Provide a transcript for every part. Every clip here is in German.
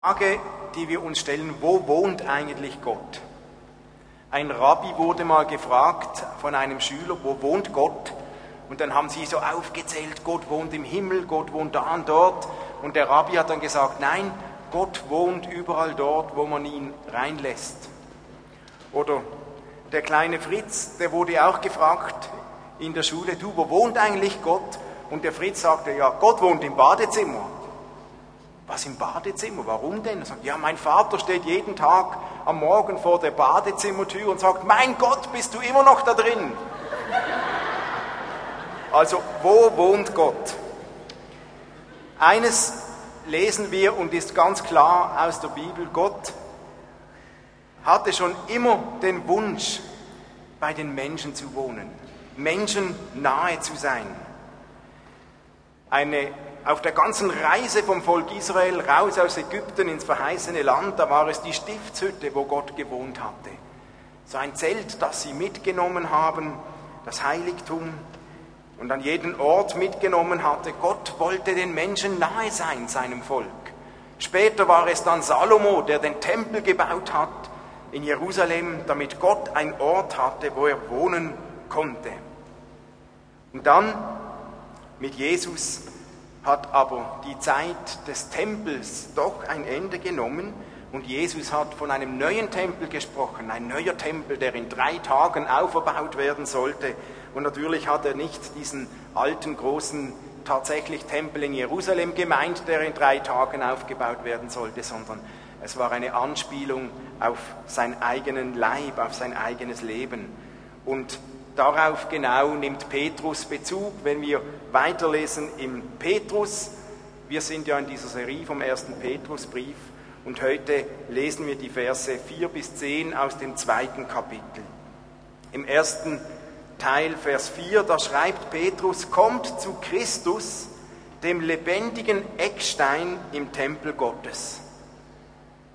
Frage, die wir uns stellen, wo wohnt eigentlich Gott? Ein Rabbi wurde mal gefragt von einem Schüler, wo wohnt Gott? Und dann haben sie so aufgezählt, Gott wohnt im Himmel, Gott wohnt da und dort. Und der Rabbi hat dann gesagt, nein, Gott wohnt überall dort, wo man ihn reinlässt. Oder der kleine Fritz, der wurde auch gefragt in der Schule, du, wo wohnt eigentlich Gott? Und der Fritz sagte, ja, Gott wohnt im Badezimmer. Was im Badezimmer? Warum denn? Er sagt, ja, mein Vater steht jeden Tag am Morgen vor der Badezimmertür und sagt, mein Gott, bist du immer noch da drin? Also, wo wohnt Gott? Eines lesen wir und ist ganz klar aus der Bibel, Gott hatte schon immer den Wunsch, bei den Menschen zu wohnen, Menschen nahe zu sein. Eine, auf der ganzen Reise vom Volk Israel raus aus Ägypten ins verheißene Land, da war es die Stiftshütte, wo Gott gewohnt hatte. So ein Zelt, das sie mitgenommen haben, das Heiligtum, und an jeden Ort mitgenommen hatte. Gott wollte den Menschen nahe sein, seinem Volk. Später war es dann Salomo, der den Tempel gebaut hat in Jerusalem, damit Gott einen Ort hatte, wo er wohnen konnte. Und dann mit Jesus hat aber die Zeit des Tempels doch ein Ende genommen und Jesus hat von einem neuen Tempel gesprochen, ein neuer Tempel, der in drei Tagen auferbaut werden sollte. Und natürlich hat er nicht diesen alten, großen, tatsächlich Tempel in Jerusalem gemeint, der in drei Tagen aufgebaut werden sollte, sondern es war eine Anspielung auf seinen eigenen Leib, auf sein eigenes Leben. Und darauf genau nimmt Petrus Bezug, wenn wir weiterlesen im Petrus. Wir sind ja in dieser Serie vom ersten Petrusbrief und heute lesen wir die Verse 4 bis 10 aus dem zweiten Kapitel. Im ersten Teil, Vers 4, da schreibt Petrus, kommt zu Christus, dem lebendigen Eckstein im Tempel Gottes.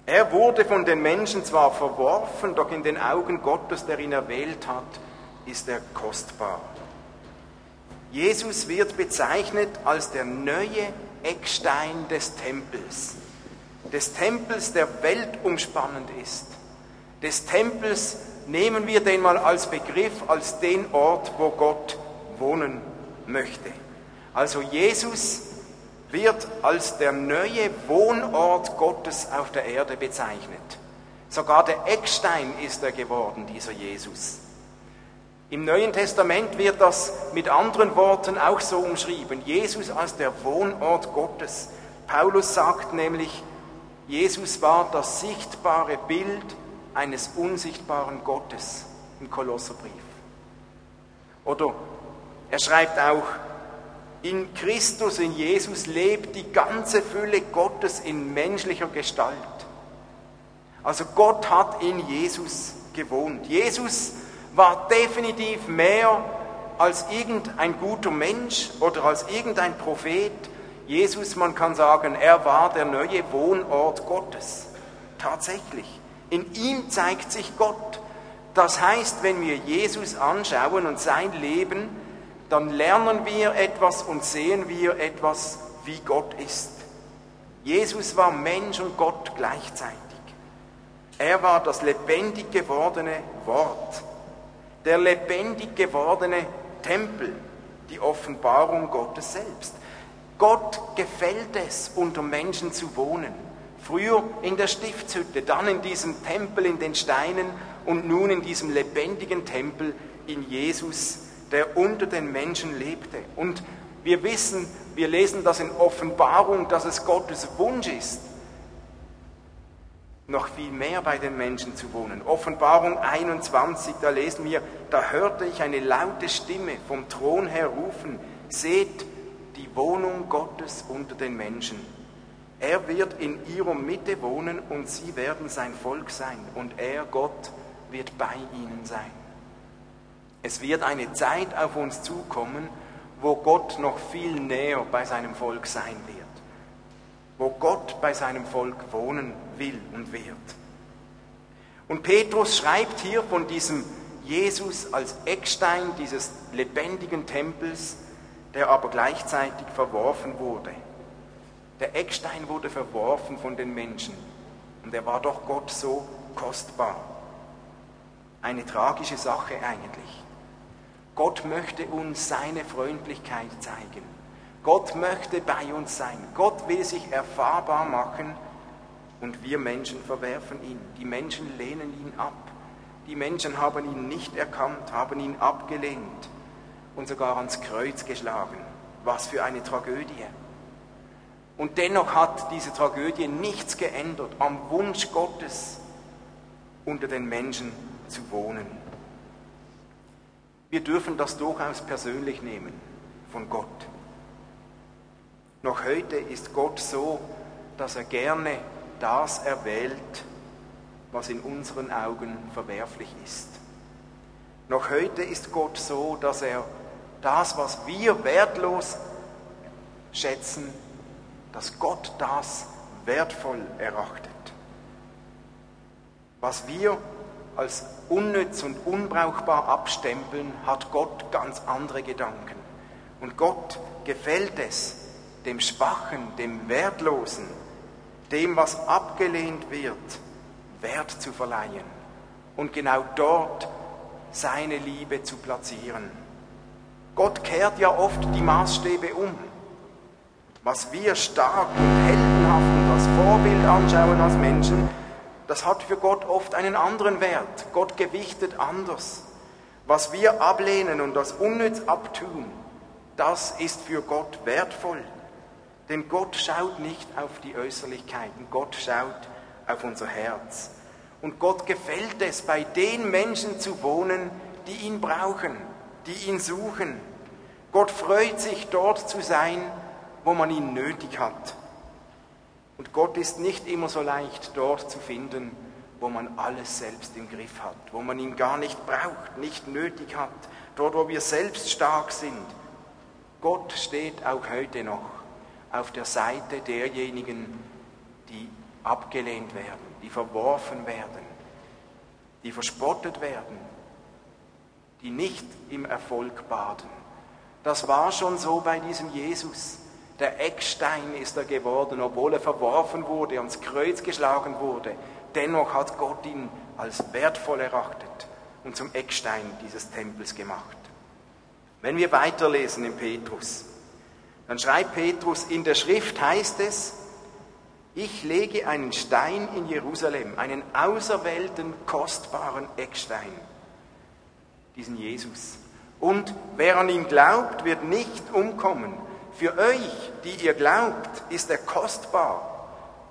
Er wurde von den Menschen zwar verworfen, doch in den Augen Gottes, der ihn erwählt hat, ist er kostbar. Jesus wird bezeichnet als der neue Eckstein des Tempels, des Tempels, der weltumspannend ist, des Tempels, nehmen wir den mal als Begriff, als den Ort, wo Gott wohnen möchte. Also Jesus wird als der neue Wohnort Gottes auf der Erde bezeichnet. Sogar der Eckstein ist er geworden, dieser Jesus. Im Neuen Testament wird das mit anderen Worten auch so umschrieben. Jesus als der Wohnort Gottes. Paulus sagt nämlich, Jesus war das sichtbare Bild eines unsichtbaren Gottes im Kolosserbrief. Oder er schreibt auch, in Christus, in Jesus lebt die ganze Fülle Gottes in menschlicher Gestalt. Also Gott hat in Jesus gewohnt. Jesus war definitiv mehr als irgendein guter Mensch oder als irgendein Prophet. Jesus, man kann sagen, er war der neue Wohnort Gottes. Tatsächlich. In ihm zeigt sich Gott. Das heißt, wenn wir Jesus anschauen und sein Leben, dann lernen wir etwas und sehen wir etwas, wie Gott ist. Jesus war Mensch und Gott gleichzeitig. Er war das lebendig gewordene Wort, der lebendig gewordene Tempel, die Offenbarung Gottes selbst. Gott gefällt es, unter Menschen zu wohnen. Früher in der Stiftshütte, dann in diesem Tempel in den Steinen und nun in diesem lebendigen Tempel in Jesus, der unter den Menschen lebte. Und wir wissen, wir lesen das in Offenbarung, dass es Gottes Wunsch ist, noch viel mehr bei den Menschen zu wohnen. Offenbarung 21, da lesen wir, da hörte ich eine laute Stimme vom Thron her rufen, seht die Wohnung Gottes unter den Menschen. Er wird in ihrer Mitte wohnen und sie werden sein Volk sein und er, Gott, wird bei ihnen sein. Es wird eine Zeit auf uns zukommen, wo Gott noch viel näher bei seinem Volk sein wird, wo Gott bei seinem Volk wohnen will und wird. Und Petrus schreibt hier von diesem Jesus als Eckstein dieses lebendigen Tempels, der aber gleichzeitig verworfen wurde. Der Eckstein wurde verworfen von den Menschen und er war doch Gott so kostbar. Eine tragische Sache eigentlich. Gott möchte uns seine Freundlichkeit zeigen. Gott möchte bei uns sein. Gott will sich erfahrbar machen und wir Menschen verwerfen ihn. Die Menschen lehnen ihn ab. Die Menschen haben ihn nicht erkannt, haben ihn abgelehnt und sogar ans Kreuz geschlagen. Was für eine Tragödie. Und dennoch hat diese Tragödie nichts geändert am Wunsch Gottes, unter den Menschen zu wohnen. Wir dürfen das durchaus persönlich nehmen von Gott. Noch heute ist Gott so, dass er gerne das erwählt, was in unseren Augen verwerflich ist. Noch heute ist Gott so, dass er das, was wir wertlos schätzen, dass Gott das wertvoll erachtet. Was wir als unnütz und unbrauchbar abstempeln, hat Gott ganz andere Gedanken. Und Gott gefällt es, dem Schwachen, dem Wertlosen, dem, was abgelehnt wird, Wert zu verleihen und genau dort seine Liebe zu platzieren. Gott kehrt ja oft die Maßstäbe um. Was wir stark und heldenhaft und als Vorbild anschauen als Menschen, das hat für Gott oft einen anderen Wert. Gott gewichtet anders. Was wir ablehnen und als unnütz abtun, das ist für Gott wertvoll. Denn Gott schaut nicht auf die Äußerlichkeiten, Gott schaut auf unser Herz. Und Gott gefällt es, bei den Menschen zu wohnen, die ihn brauchen, die ihn suchen. Gott freut sich, dort zu sein, wo man ihn nötig hat. Und Gott ist nicht immer so leicht dort zu finden, wo man alles selbst im Griff hat, wo man ihn gar nicht braucht, nicht nötig hat, dort, wo wir selbst stark sind. Gott steht auch heute noch auf der Seite derjenigen, die abgelehnt werden, die verworfen werden, die verspottet werden, die nicht im Erfolg baden. Das war schon so bei diesem Jesus. Der Eckstein ist er geworden, obwohl er verworfen wurde, ans Kreuz geschlagen wurde. Dennoch hat Gott ihn als wertvoll erachtet und zum Eckstein dieses Tempels gemacht. Wenn wir weiterlesen in Petrus, dann schreibt Petrus, in der Schrift heißt es, ich lege einen Stein in Jerusalem, einen auserwählten, kostbaren Eckstein, diesen Jesus. Und wer an ihn glaubt, wird nicht umkommen. Für euch, die ihr glaubt, ist er kostbar.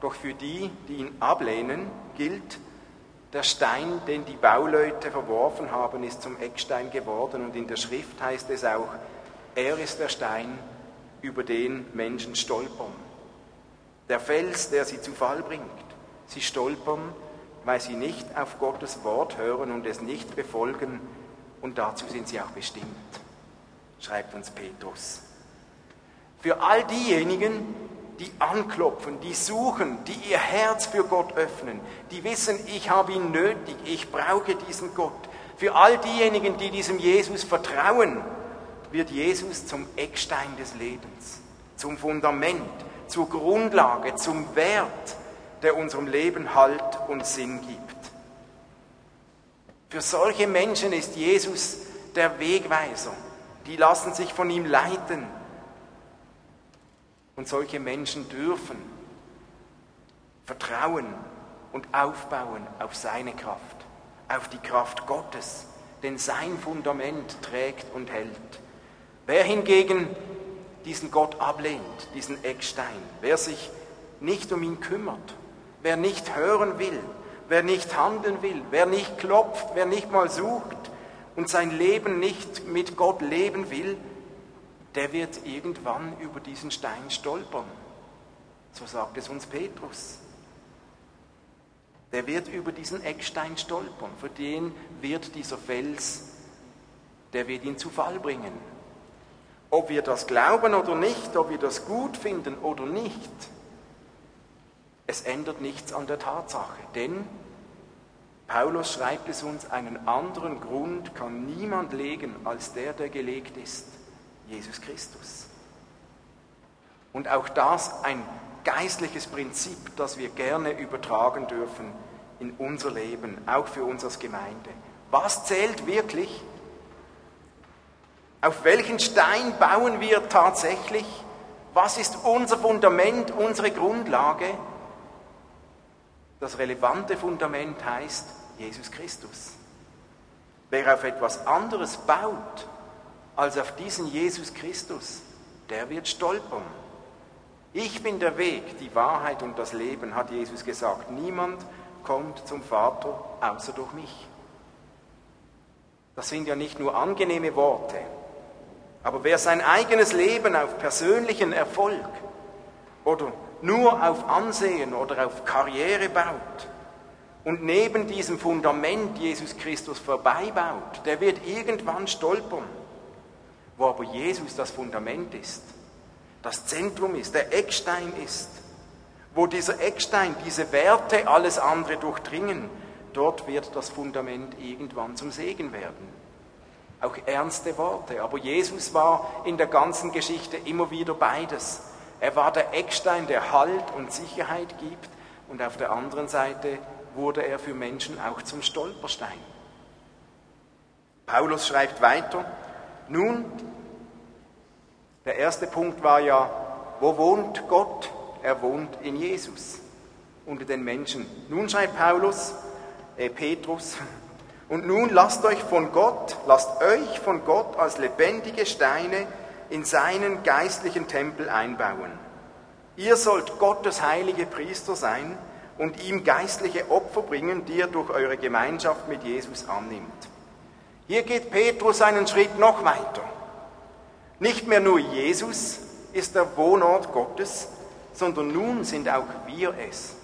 Doch für die, die ihn ablehnen, gilt, der Stein, den die Bauleute verworfen haben, ist zum Eckstein geworden. Und in der Schrift heißt es auch, er ist der Stein, über den Menschen stolpern. Der Fels, der sie zu Fall bringt. Sie stolpern, weil sie nicht auf Gottes Wort hören und es nicht befolgen. Und dazu sind sie auch bestimmt, schreibt uns Petrus. Für all diejenigen, die anklopfen, die suchen, die ihr Herz für Gott öffnen, die wissen, ich habe ihn nötig, ich brauche diesen Gott. Für all diejenigen, die diesem Jesus vertrauen, wird Jesus zum Eckstein des Lebens, zum Fundament, zur Grundlage, zum Wert, der unserem Leben Halt und Sinn gibt. Für solche Menschen ist Jesus der Wegweiser. Die lassen sich von ihm leiten. Und solche Menschen dürfen vertrauen und aufbauen auf seine Kraft, auf die Kraft Gottes, denn sein Fundament trägt und hält. Wer hingegen diesen Gott ablehnt, diesen Eckstein, wer sich nicht um ihn kümmert, wer nicht hören will, wer nicht handeln will, wer nicht klopft, wer nicht mal sucht und sein Leben nicht mit Gott leben will, der wird irgendwann über diesen Stein stolpern. So sagt es uns Petrus. Der wird über diesen Eckstein stolpern. Für den wird dieser Fels, der wird ihn zu Fall bringen. Ob wir das glauben oder nicht, ob wir das gut finden oder nicht, es ändert nichts an der Tatsache. Denn Paulus schreibt es uns, einen anderen Grund kann niemand legen als der, der gelegt ist, Jesus Christus. Und auch das ein geistliches Prinzip, das wir gerne übertragen dürfen in unser Leben, auch für uns als Gemeinde. Was zählt wirklich? Auf welchen Stein bauen wir tatsächlich? Was ist unser Fundament, unsere Grundlage? Das relevante Fundament heißt Jesus Christus. Wer auf etwas anderes baut als auf diesen Jesus Christus, der wird stolpern. Ich bin der Weg, die Wahrheit und das Leben, hat Jesus gesagt. Niemand kommt zum Vater außer durch mich. Das sind ja nicht nur angenehme Worte, aber wer sein eigenes Leben auf persönlichen Erfolg oder nur auf Ansehen oder auf Karriere baut und neben diesem Fundament Jesus Christus vorbeibaut, der wird irgendwann stolpern. Wo aber Jesus das Fundament ist, das Zentrum ist, der Eckstein ist, wo dieser Eckstein, diese Werte alles andere durchdringen, dort wird das Fundament irgendwann zum Segen werden. Auch ernste Worte, aber Jesus war in der ganzen Geschichte immer wieder beides. Er war der Eckstein, der Halt und Sicherheit gibt und auf der anderen Seite wurde er für Menschen auch zum Stolperstein. Paulus schreibt weiter, nun, der erste Punkt war ja, wo wohnt Gott? Er wohnt in Jesus, unter den Menschen. Nun schreibt Paulus, äh Petrus, und nun lasst euch von Gott, lasst euch von Gott als lebendige Steine in seinen geistlichen Tempel einbauen. Ihr sollt Gottes heilige Priester sein und ihm geistliche Opfer bringen, die er durch eure Gemeinschaft mit Jesus annimmt. Hier geht Petrus einen Schritt noch weiter. Nicht mehr nur Jesus ist der Wohnort Gottes, sondern nun sind auch wir es.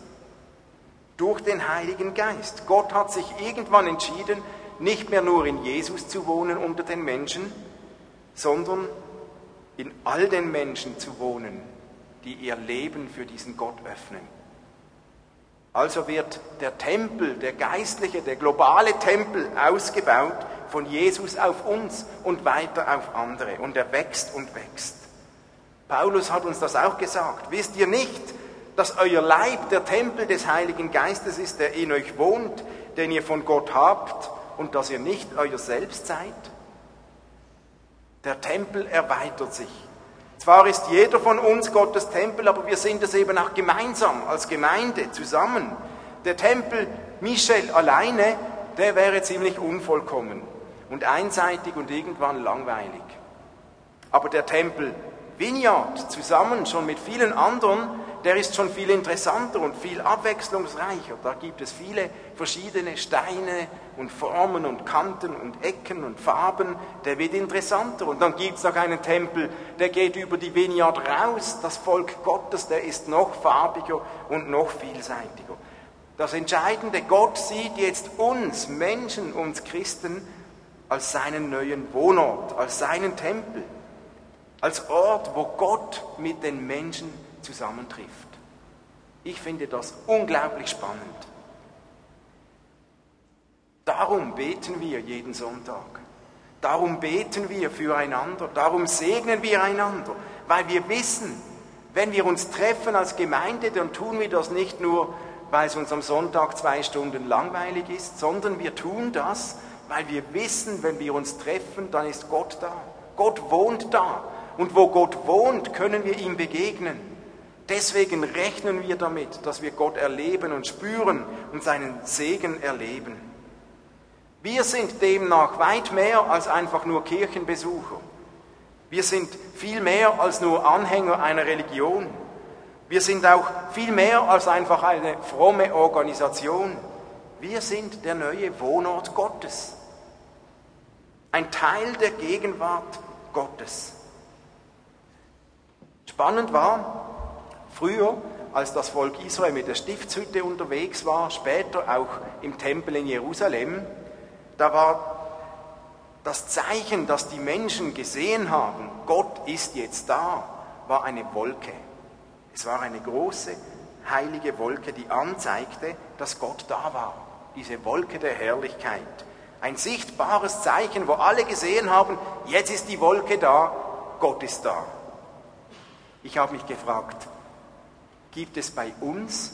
Durch den Heiligen Geist. Gott hat sich irgendwann entschieden, nicht mehr nur in Jesus zu wohnen unter den Menschen, sondern in all den Menschen zu wohnen, die ihr Leben für diesen Gott öffnen. Also wird der Tempel, der geistliche, der globale Tempel ausgebaut von Jesus auf uns und weiter auf andere. Und er wächst und wächst. Paulus hat uns das auch gesagt. Wisst ihr nicht, dass euer Leib der Tempel des Heiligen Geistes ist, der in euch wohnt, den ihr von Gott habt und dass ihr nicht euer Selbst seid? Der Tempel erweitert sich. Zwar ist jeder von uns Gottes Tempel, aber wir sind es eben auch gemeinsam, als Gemeinde, zusammen. Der Tempel Michel alleine, der wäre ziemlich unvollkommen und einseitig und irgendwann langweilig. Aber der Tempel Vineyard zusammen schon mit vielen anderen, der ist schon viel interessanter und viel abwechslungsreicher. Da gibt es viele verschiedene Steine und Formen und Kanten und Ecken und Farben. Der wird interessanter. Und dann gibt es noch einen Tempel, der geht über die Vineyard raus. Das Volk Gottes, der ist noch farbiger und noch vielseitiger. Das Entscheidende, Gott sieht jetzt uns Menschen, uns Christen, als seinen neuen Wohnort, als seinen Tempel, als Ort, wo Gott mit den Menschen zusammentrifft. Ich finde das unglaublich spannend. Darum beten wir jeden Sonntag. Darum beten wir füreinander. Darum segnen wir einander. Weil wir wissen, wenn wir uns treffen als Gemeinde, dann tun wir das nicht nur, weil es uns am Sonntag zwei Stunden langweilig ist, sondern wir tun das, weil wir wissen, wenn wir uns treffen, dann ist Gott da. Gott wohnt da. Und wo Gott wohnt, können wir ihm begegnen. Deswegen rechnen wir damit, dass wir Gott erleben und spüren und seinen Segen erleben. Wir sind demnach weit mehr als einfach nur Kirchenbesucher. Wir sind viel mehr als nur Anhänger einer Religion. Wir sind auch viel mehr als einfach eine fromme Organisation. Wir sind der neue Wohnort Gottes ein Teil der Gegenwart Gottes. Spannend war, früher, als das Volk Israel mit der Stiftshütte unterwegs war, später auch im Tempel in Jerusalem, da war das Zeichen, das die Menschen gesehen haben, Gott ist jetzt da, war eine Wolke. Es war eine große, heilige Wolke, die anzeigte, dass Gott da war. Diese Wolke der Herrlichkeit. Ein sichtbares Zeichen, wo alle gesehen haben, jetzt ist die Wolke da, Gott ist da. Ich habe mich gefragt, Gibt es bei uns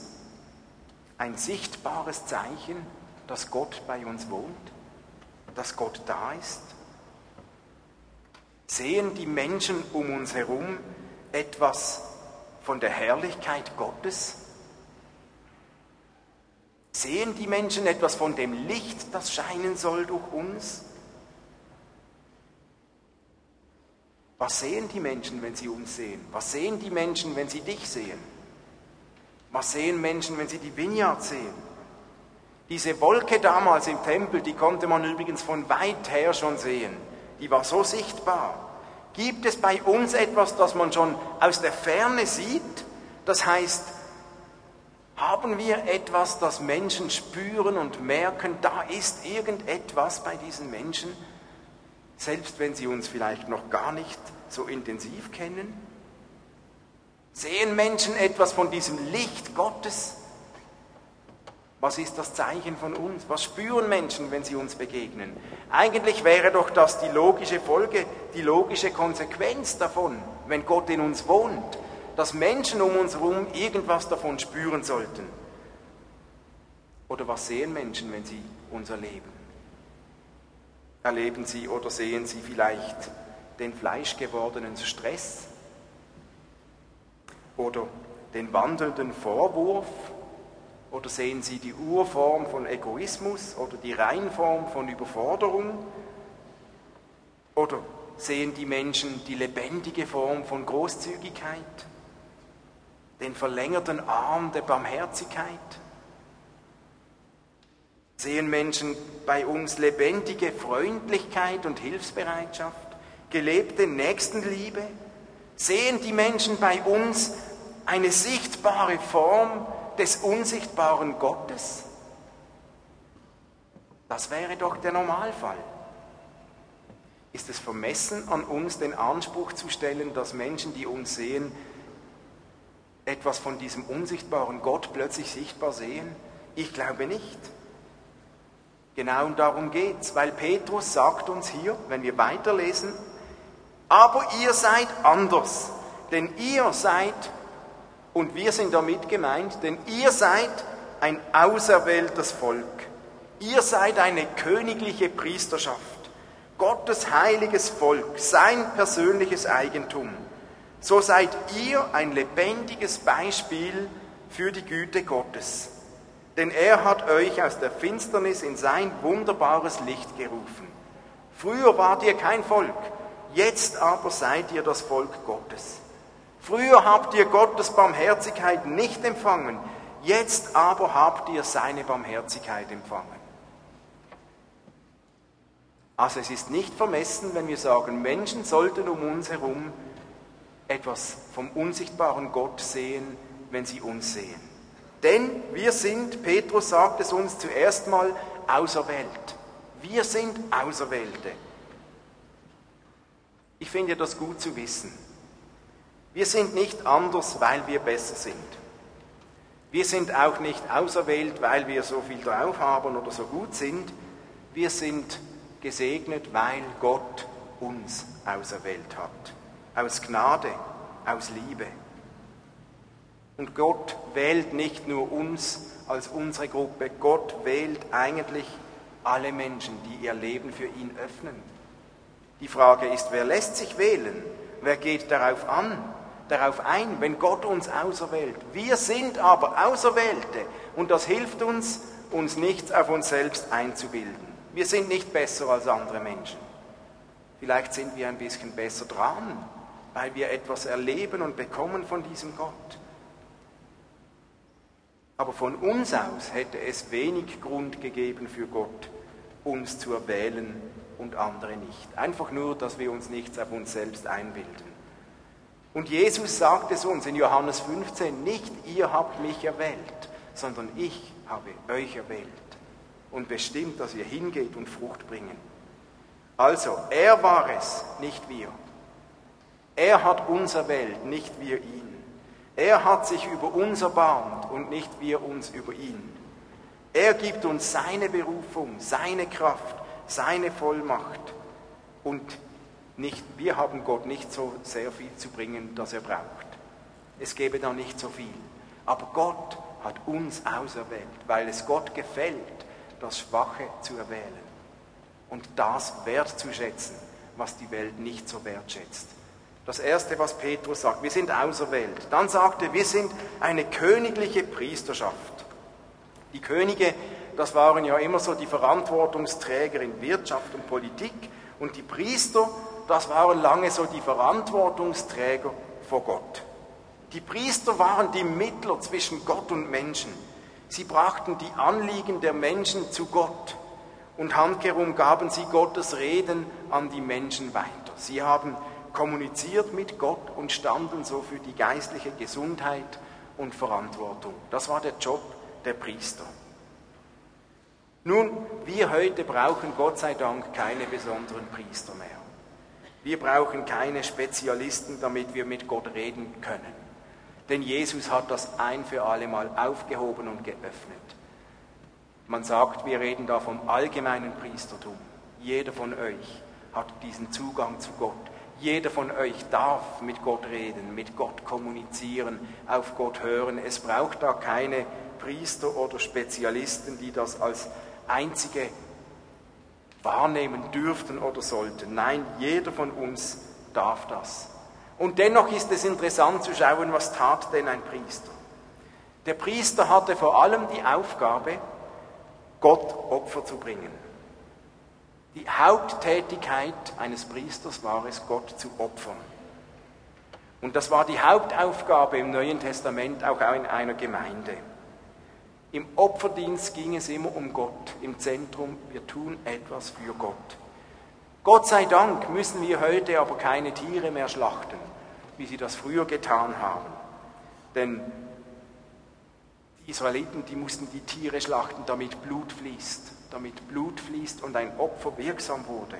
ein sichtbares Zeichen, dass Gott bei uns wohnt, dass Gott da ist? Sehen die Menschen um uns herum etwas von der Herrlichkeit Gottes? Sehen die Menschen etwas von dem Licht, das scheinen soll durch uns? Was sehen die Menschen, wenn sie uns sehen? Was sehen die Menschen, wenn sie dich sehen? Was sehen Menschen, wenn sie die Vineyard sehen? Diese Wolke damals im Tempel, die konnte man übrigens von weit her schon sehen. Die war so sichtbar. Gibt es bei uns etwas, das man schon aus der Ferne sieht? Das heißt, haben wir etwas, das Menschen spüren und merken, da ist irgendetwas bei diesen Menschen, selbst wenn sie uns vielleicht noch gar nicht so intensiv kennen? Sehen Menschen etwas von diesem Licht Gottes? Was ist das Zeichen von uns? Was spüren Menschen, wenn sie uns begegnen? Eigentlich wäre doch das die logische Folge, die logische Konsequenz davon, wenn Gott in uns wohnt, dass Menschen um uns herum irgendwas davon spüren sollten. Oder was sehen Menschen, wenn sie uns erleben? Erleben sie oder sehen sie vielleicht den fleischgewordenen Stress oder den wandelnden Vorwurf oder sehen Sie die Urform von Egoismus oder die Reinform von Überforderung? Oder sehen die Menschen die lebendige Form von Großzügigkeit? Den verlängerten Arm der Barmherzigkeit? Sehen Menschen bei uns lebendige Freundlichkeit und Hilfsbereitschaft, gelebte Nächstenliebe? Sehen die Menschen bei uns eine sichtbare Form des unsichtbaren Gottes? Das wäre doch der Normalfall. Ist es vermessen an uns, den Anspruch zu stellen, dass Menschen, die uns sehen, etwas von diesem unsichtbaren Gott plötzlich sichtbar sehen? Ich glaube nicht. Genau darum geht es, weil Petrus sagt uns hier, wenn wir weiterlesen, aber ihr seid anders, denn ihr seid und wir sind damit gemeint, denn ihr seid ein auserwähltes Volk. Ihr seid eine königliche Priesterschaft, Gottes heiliges Volk, sein persönliches Eigentum. So seid ihr ein lebendiges Beispiel für die Güte Gottes. Denn er hat euch aus der Finsternis in sein wunderbares Licht gerufen. Früher wart ihr kein Volk, jetzt aber seid ihr das Volk Gottes. Früher habt ihr Gottes Barmherzigkeit nicht empfangen, jetzt aber habt ihr seine Barmherzigkeit empfangen. Also es ist nicht vermessen, wenn wir sagen, Menschen sollten um uns herum etwas vom unsichtbaren Gott sehen, wenn sie uns sehen. Denn wir sind, Petrus sagt es uns zuerst mal, auserwählt. Wir sind Auserwählte. Ich finde das gut zu wissen. Wir sind nicht anders, weil wir besser sind. Wir sind auch nicht auserwählt, weil wir so viel drauf haben oder so gut sind. Wir sind gesegnet, weil Gott uns auserwählt hat. Aus Gnade, aus Liebe. Und Gott wählt nicht nur uns als unsere Gruppe, Gott wählt eigentlich alle Menschen, die ihr Leben für ihn öffnen. Die Frage ist, wer lässt sich wählen? Wer geht darauf an? darauf ein, wenn Gott uns auserwählt. Wir sind aber Auserwählte und das hilft uns, uns nichts auf uns selbst einzubilden. Wir sind nicht besser als andere Menschen. Vielleicht sind wir ein bisschen besser dran, weil wir etwas erleben und bekommen von diesem Gott. Aber von uns aus hätte es wenig Grund gegeben für Gott, uns zu erwählen und andere nicht. Einfach nur, dass wir uns nichts auf uns selbst einbilden. Und Jesus sagt es uns in Johannes 15, nicht ihr habt mich erwählt, sondern ich habe euch erwählt und bestimmt, dass ihr hingeht und Frucht bringen. Also, er war es, nicht wir. Er hat uns erwählt, nicht wir ihn. Er hat sich über uns erbarmt und nicht wir uns über ihn. Er gibt uns seine Berufung, seine Kraft, seine Vollmacht und nicht, wir haben Gott nicht so sehr viel zu bringen, dass er braucht. Es gäbe da nicht so viel. Aber Gott hat uns auserwählt, weil es Gott gefällt, das Schwache zu erwählen und das wertzuschätzen, was die Welt nicht so wertschätzt. Das Erste, was Petrus sagt, wir sind auserwählt. Dann sagt er, wir sind eine königliche Priesterschaft. Die Könige, das waren ja immer so die Verantwortungsträger in Wirtschaft und Politik und die Priester, das waren lange so die Verantwortungsträger vor Gott. Die Priester waren die Mittler zwischen Gott und Menschen. Sie brachten die Anliegen der Menschen zu Gott und handkehrum gaben sie Gottes Reden an die Menschen weiter. Sie haben kommuniziert mit Gott und standen so für die geistliche Gesundheit und Verantwortung. Das war der Job der Priester. Nun, wir heute brauchen Gott sei Dank keine besonderen Priester mehr. Wir brauchen keine Spezialisten, damit wir mit Gott reden können. Denn Jesus hat das ein für alle Mal aufgehoben und geöffnet. Man sagt, wir reden da vom allgemeinen Priestertum. Jeder von euch hat diesen Zugang zu Gott. Jeder von euch darf mit Gott reden, mit Gott kommunizieren, auf Gott hören. Es braucht da keine Priester oder Spezialisten, die das als einzige wahrnehmen dürften oder sollten. Nein, jeder von uns darf das. Und dennoch ist es interessant zu schauen, was tat denn ein Priester. Der Priester hatte vor allem die Aufgabe, Gott Opfer zu bringen. Die Haupttätigkeit eines Priesters war es, Gott zu opfern. Und das war die Hauptaufgabe im Neuen Testament auch in einer Gemeinde. Im Opferdienst ging es immer um Gott, im Zentrum, wir tun etwas für Gott. Gott sei Dank müssen wir heute aber keine Tiere mehr schlachten, wie sie das früher getan haben. Denn die Israeliten, die mussten die Tiere schlachten, damit Blut fließt, damit Blut fließt und ein Opfer wirksam wurde.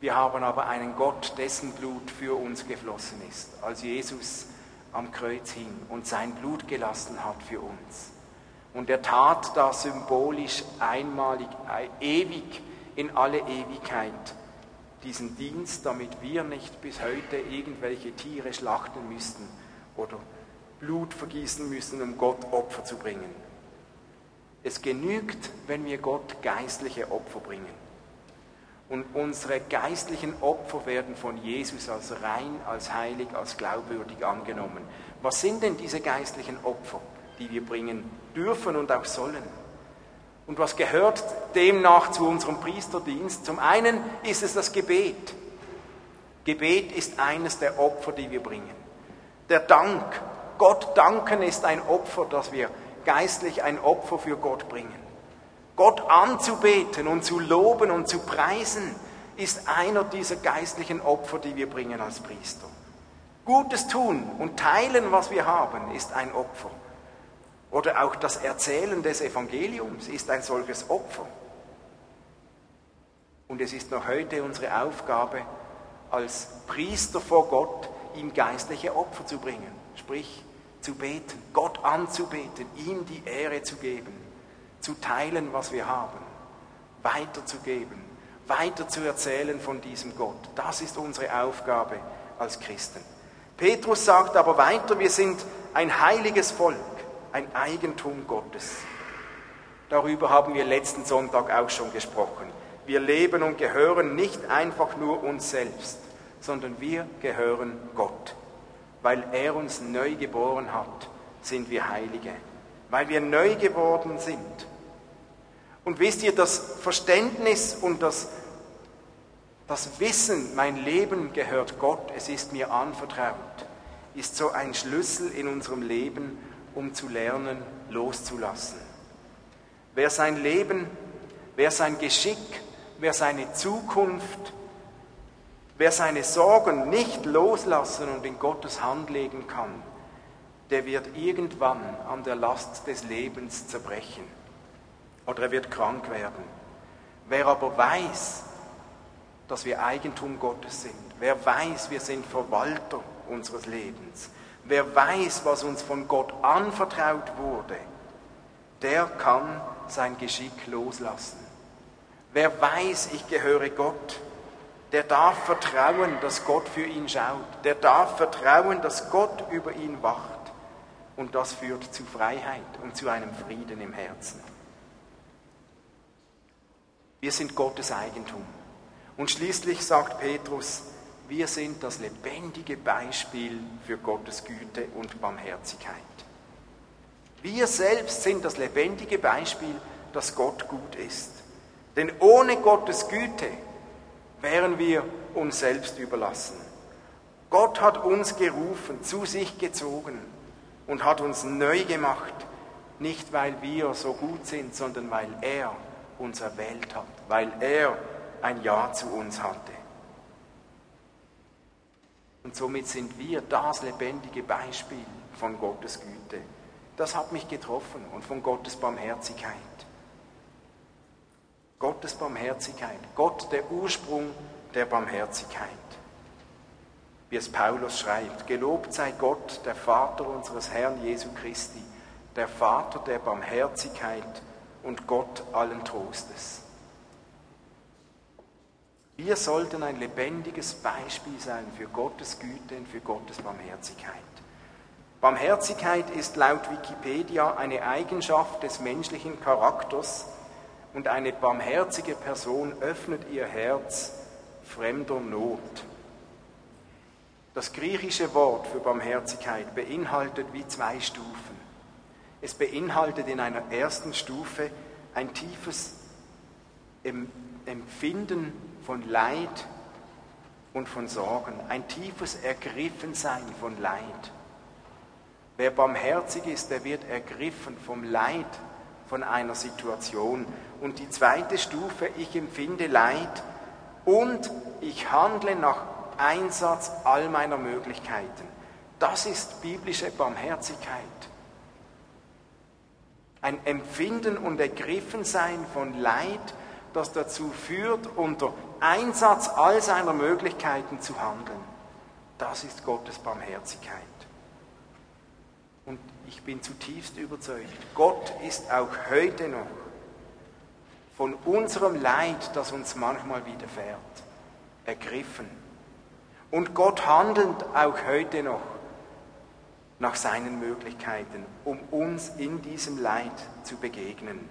Wir haben aber einen Gott, dessen Blut für uns geflossen ist, als Jesus am Kreuz hing und sein Blut gelassen hat für uns. Und er tat das symbolisch einmalig, ewig, in alle Ewigkeit diesen Dienst, damit wir nicht bis heute irgendwelche Tiere schlachten müssten oder Blut vergießen müssen, um Gott Opfer zu bringen. Es genügt, wenn wir Gott geistliche Opfer bringen. Und unsere geistlichen Opfer werden von Jesus als rein, als heilig, als glaubwürdig angenommen. Was sind denn diese geistlichen Opfer, die wir bringen dürfen und auch sollen. Und was gehört demnach zu unserem Priesterdienst? Zum einen ist es das Gebet. Gebet ist eines der Opfer, die wir bringen. Der Dank. Gott danken ist ein Opfer, das wir geistlich ein Opfer für Gott bringen. Gott anzubeten und zu loben und zu preisen ist einer dieser geistlichen Opfer, die wir bringen als Priester. Gutes tun und teilen, was wir haben, ist ein Opfer. Oder auch das Erzählen des Evangeliums ist ein solches Opfer. Und es ist noch heute unsere Aufgabe, als Priester vor Gott ihm geistliche Opfer zu bringen, sprich zu beten, Gott anzubeten, ihm die Ehre zu geben, zu teilen, was wir haben, weiterzugeben, weiter zu erzählen von diesem Gott. Das ist unsere Aufgabe als Christen. Petrus sagt aber weiter, wir sind ein heiliges Volk ein Eigentum Gottes. Darüber haben wir letzten Sonntag auch schon gesprochen. Wir leben und gehören nicht einfach nur uns selbst, sondern wir gehören Gott. Weil er uns neu geboren hat, sind wir Heilige. Weil wir neu geworden sind. Und wisst ihr, das Verständnis und das, das Wissen, mein Leben gehört Gott, es ist mir anvertraut, ist so ein Schlüssel in unserem Leben, um zu lernen, loszulassen. Wer sein Leben, wer sein Geschick, wer seine Zukunft, wer seine Sorgen nicht loslassen und in Gottes Hand legen kann, der wird irgendwann an der Last des Lebens zerbrechen oder er wird krank werden. Wer aber weiß, dass wir Eigentum Gottes sind, wer weiß, wir sind Verwalter unseres Lebens, Wer weiß, was uns von Gott anvertraut wurde, der kann sein Geschick loslassen. Wer weiß, ich gehöre Gott, der darf vertrauen, dass Gott für ihn schaut. Der darf vertrauen, dass Gott über ihn wacht. Und das führt zu Freiheit und zu einem Frieden im Herzen. Wir sind Gottes Eigentum. Und schließlich sagt Petrus, wir sind das lebendige Beispiel für Gottes Güte und Barmherzigkeit. Wir selbst sind das lebendige Beispiel, dass Gott gut ist. Denn ohne Gottes Güte wären wir uns selbst überlassen. Gott hat uns gerufen, zu sich gezogen und hat uns neu gemacht, nicht weil wir so gut sind, sondern weil er uns erwählt hat, weil er ein Ja zu uns hatte. Und somit sind wir das lebendige Beispiel von Gottes Güte. Das hat mich getroffen und von Gottes Barmherzigkeit. Gottes Barmherzigkeit, Gott der Ursprung der Barmherzigkeit. Wie es Paulus schreibt, gelobt sei Gott, der Vater unseres Herrn Jesu Christi, der Vater der Barmherzigkeit und Gott allen Trostes. Wir sollten ein lebendiges Beispiel sein für Gottes Güte und für Gottes Barmherzigkeit. Barmherzigkeit ist laut Wikipedia eine Eigenschaft des menschlichen Charakters und eine barmherzige Person öffnet ihr Herz fremder Not. Das griechische Wort für Barmherzigkeit beinhaltet wie zwei Stufen. Es beinhaltet in einer ersten Stufe ein tiefes Empfinden von Leid und von Sorgen, ein tiefes Ergriffensein von Leid. Wer barmherzig ist, der wird ergriffen vom Leid von einer Situation. Und die zweite Stufe, ich empfinde Leid und ich handle nach Einsatz all meiner Möglichkeiten. Das ist biblische Barmherzigkeit ein Empfinden und Ergriffensein von Leid, das dazu führt, unter Einsatz all seiner Möglichkeiten zu handeln. Das ist Gottes Barmherzigkeit. Und ich bin zutiefst überzeugt, Gott ist auch heute noch von unserem Leid, das uns manchmal widerfährt, ergriffen. Und Gott handelt auch heute noch nach seinen Möglichkeiten, um uns in diesem Leid zu begegnen.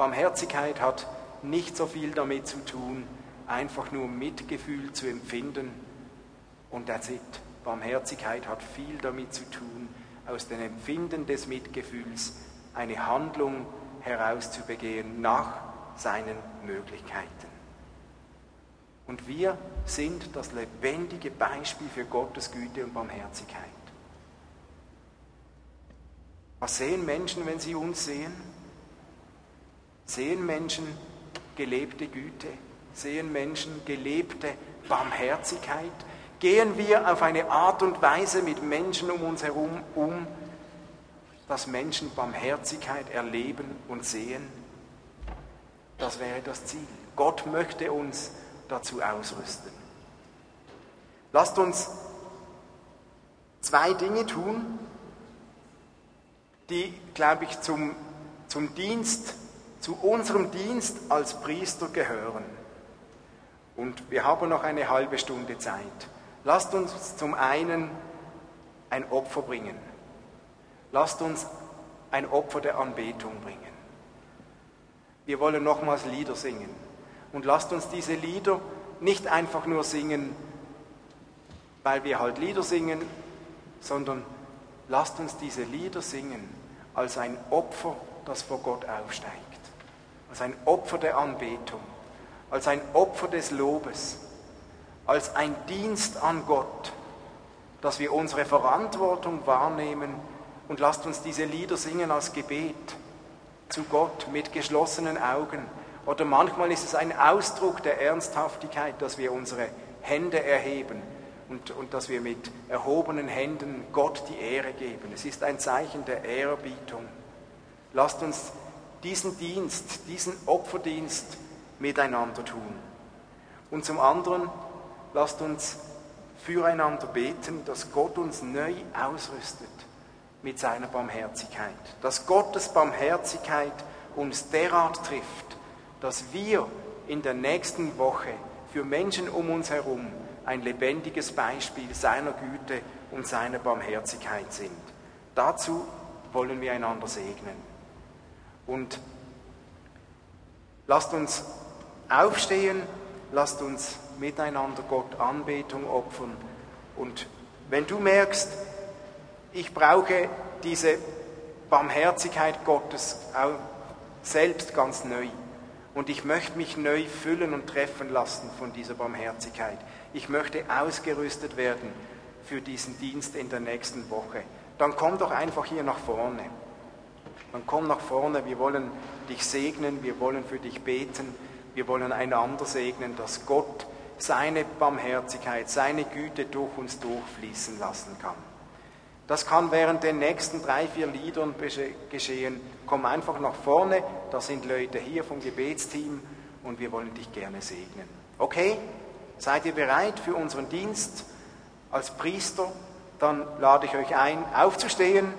Barmherzigkeit hat nicht so viel damit zu tun, einfach nur Mitgefühl zu empfinden und that's it. Barmherzigkeit hat viel damit zu tun, aus dem Empfinden des Mitgefühls eine Handlung herauszubegehen nach seinen Möglichkeiten. Und wir sind das lebendige Beispiel für Gottes Güte und Barmherzigkeit. Was sehen Menschen, wenn sie uns sehen? Sehen Menschen gelebte Güte? Sehen Menschen gelebte Barmherzigkeit? Gehen wir auf eine Art und Weise mit Menschen um uns herum um, dass Menschen Barmherzigkeit erleben und sehen? Das wäre das Ziel. Gott möchte uns dazu ausrüsten. Lasst uns zwei Dinge tun, die, glaube ich, zum, zum Dienst, zu unserem Dienst als Priester gehören. Und wir haben noch eine halbe Stunde Zeit. Lasst uns zum einen ein Opfer bringen. Lasst uns ein Opfer der Anbetung bringen. Wir wollen nochmals Lieder singen. Und lasst uns diese Lieder nicht einfach nur singen, weil wir halt Lieder singen, sondern lasst uns diese Lieder singen als ein Opfer, das vor Gott aufsteigt, als ein Opfer der Anbetung, als ein Opfer des Lobes, als ein Dienst an Gott, dass wir unsere Verantwortung wahrnehmen und lasst uns diese Lieder singen als Gebet zu Gott mit geschlossenen Augen oder manchmal ist es ein Ausdruck der Ernsthaftigkeit, dass wir unsere Hände erheben und, und dass wir mit erhobenen Händen Gott die Ehre geben. Es ist ein Zeichen der Ehrerbietung. Lasst uns diesen Dienst, diesen Opferdienst miteinander tun. Und zum anderen, lasst uns füreinander beten, dass Gott uns neu ausrüstet mit seiner Barmherzigkeit. Dass Gottes Barmherzigkeit uns derart trifft, dass wir in der nächsten Woche für Menschen um uns herum ein lebendiges Beispiel seiner Güte und seiner Barmherzigkeit sind. Dazu wollen wir einander segnen. Und lasst uns aufstehen, lasst uns miteinander Gott Anbetung opfern. Und wenn du merkst, ich brauche diese Barmherzigkeit Gottes auch selbst ganz neu. Und ich möchte mich neu füllen und treffen lassen von dieser Barmherzigkeit. Ich möchte ausgerüstet werden für diesen Dienst in der nächsten Woche. Dann komm doch einfach hier nach vorne. Dann komm nach vorne, wir wollen dich segnen, wir wollen für dich beten, wir wollen einander segnen, dass Gott seine Barmherzigkeit, seine Güte durch uns durchfließen lassen kann. Das kann während den nächsten drei, vier Liedern geschehen. Komm einfach nach vorne, da sind Leute hier vom Gebetsteam und wir wollen dich gerne segnen. Okay? Seid ihr bereit für unseren Dienst als Priester? Dann lade ich euch ein, aufzustehen